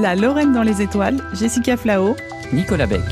La Lorraine dans les étoiles, Jessica Flao, Nicolas Beck.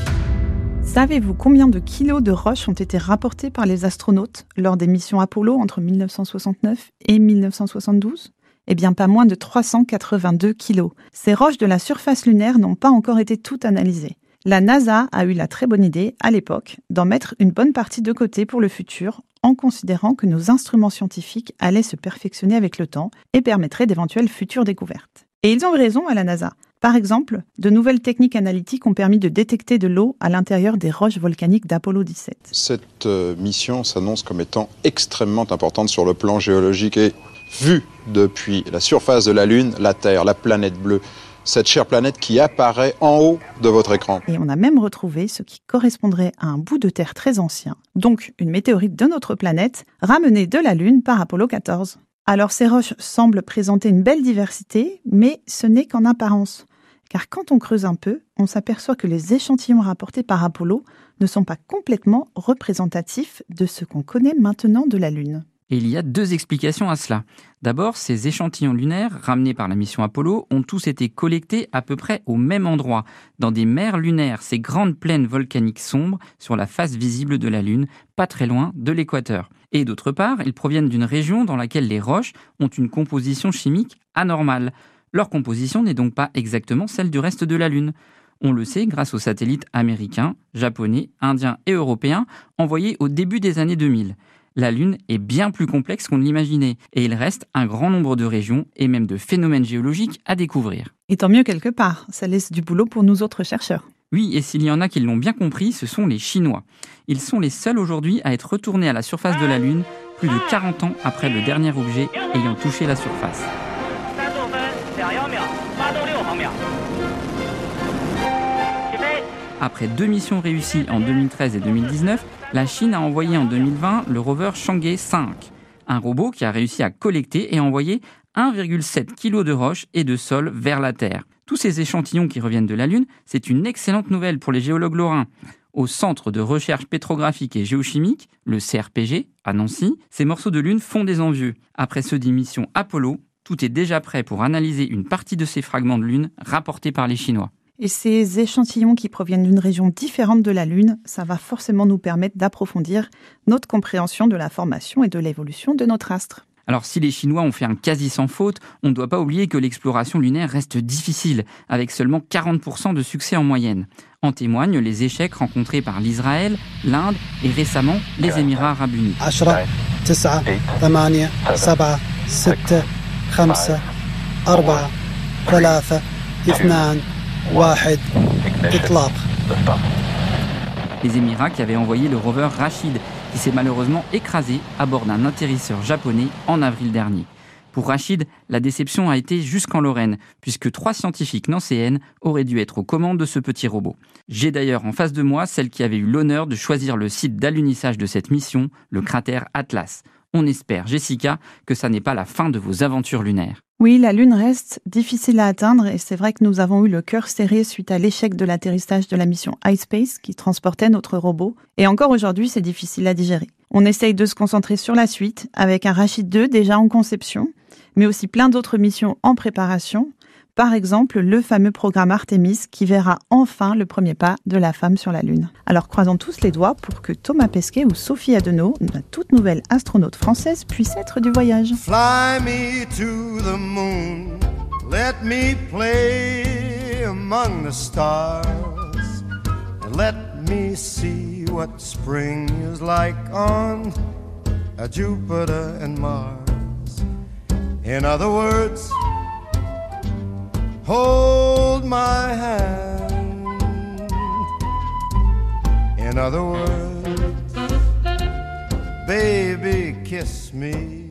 Savez-vous combien de kilos de roches ont été rapportés par les astronautes lors des missions Apollo entre 1969 et 1972 Eh bien, pas moins de 382 kilos. Ces roches de la surface lunaire n'ont pas encore été toutes analysées. La NASA a eu la très bonne idée, à l'époque, d'en mettre une bonne partie de côté pour le futur, en considérant que nos instruments scientifiques allaient se perfectionner avec le temps et permettraient d'éventuelles futures découvertes. Et ils ont eu raison à la NASA. Par exemple, de nouvelles techniques analytiques ont permis de détecter de l'eau à l'intérieur des roches volcaniques d'Apollo 17. Cette euh, mission s'annonce comme étant extrêmement importante sur le plan géologique et vue depuis la surface de la Lune, la Terre, la planète bleue, cette chère planète qui apparaît en haut de votre écran. Et on a même retrouvé ce qui correspondrait à un bout de terre très ancien, donc une météorite de notre planète, ramenée de la Lune par Apollo 14. Alors ces roches semblent présenter une belle diversité, mais ce n'est qu'en apparence. Car quand on creuse un peu, on s'aperçoit que les échantillons rapportés par Apollo ne sont pas complètement représentatifs de ce qu'on connaît maintenant de la Lune. Et il y a deux explications à cela. D'abord, ces échantillons lunaires ramenés par la mission Apollo ont tous été collectés à peu près au même endroit, dans des mers lunaires, ces grandes plaines volcaniques sombres sur la face visible de la Lune, pas très loin de l'équateur. Et d'autre part, ils proviennent d'une région dans laquelle les roches ont une composition chimique anormale. Leur composition n'est donc pas exactement celle du reste de la Lune. On le sait grâce aux satellites américains, japonais, indiens et européens envoyés au début des années 2000 la Lune est bien plus complexe qu'on ne l'imaginait, et il reste un grand nombre de régions et même de phénomènes géologiques à découvrir. Et tant mieux quelque part, ça laisse du boulot pour nous autres chercheurs. Oui, et s'il y en a qui l'ont bien compris, ce sont les Chinois. Ils sont les seuls aujourd'hui à être retournés à la surface de la Lune plus de 40 ans après le dernier objet ayant touché la surface. Après deux missions réussies en 2013 et 2019, la Chine a envoyé en 2020 le rover Chang'e 5, un robot qui a réussi à collecter et envoyer 1,7 kg de roches et de sol vers la Terre. Tous ces échantillons qui reviennent de la Lune, c'est une excellente nouvelle pour les géologues lorrains. Au Centre de recherche pétrographique et géochimique, le CRPG, à Nancy, ces morceaux de Lune font des envieux. Après ceux d'émission Apollo, tout est déjà prêt pour analyser une partie de ces fragments de Lune rapportés par les Chinois. Et ces échantillons qui proviennent d'une région différente de la Lune, ça va forcément nous permettre d'approfondir notre compréhension de la formation et de l'évolution de notre astre. Alors si les Chinois ont fait un quasi sans faute, on ne doit pas oublier que l'exploration lunaire reste difficile, avec seulement 40% de succès en moyenne. En témoignent les échecs rencontrés par l'Israël, l'Inde et récemment les Émirats arabes unis. Les Émirats qui avaient envoyé le rover Rachid, qui s'est malheureusement écrasé à bord d'un atterrisseur japonais en avril dernier. Pour Rachid, la déception a été jusqu'en Lorraine, puisque trois scientifiques nancéennes auraient dû être aux commandes de ce petit robot. J'ai d'ailleurs en face de moi celle qui avait eu l'honneur de choisir le site d'alunissage de cette mission, le cratère Atlas. On espère, Jessica, que ça n'est pas la fin de vos aventures lunaires. Oui, la Lune reste difficile à atteindre et c'est vrai que nous avons eu le cœur serré suite à l'échec de l'atterrissage de la mission iSpace qui transportait notre robot. Et encore aujourd'hui, c'est difficile à digérer. On essaye de se concentrer sur la suite avec un Rachid 2 déjà en conception, mais aussi plein d'autres missions en préparation. Par exemple, le fameux programme Artemis qui verra enfin le premier pas de la femme sur la Lune. Alors croisons tous les doigts pour que Thomas Pesquet ou Sophie Adenau, la toute nouvelle astronaute française, puisse être du voyage. Let me play among the stars, let me see what spring is like on Jupiter and Mars. In other words, hold my hand. In other words, baby, kiss me.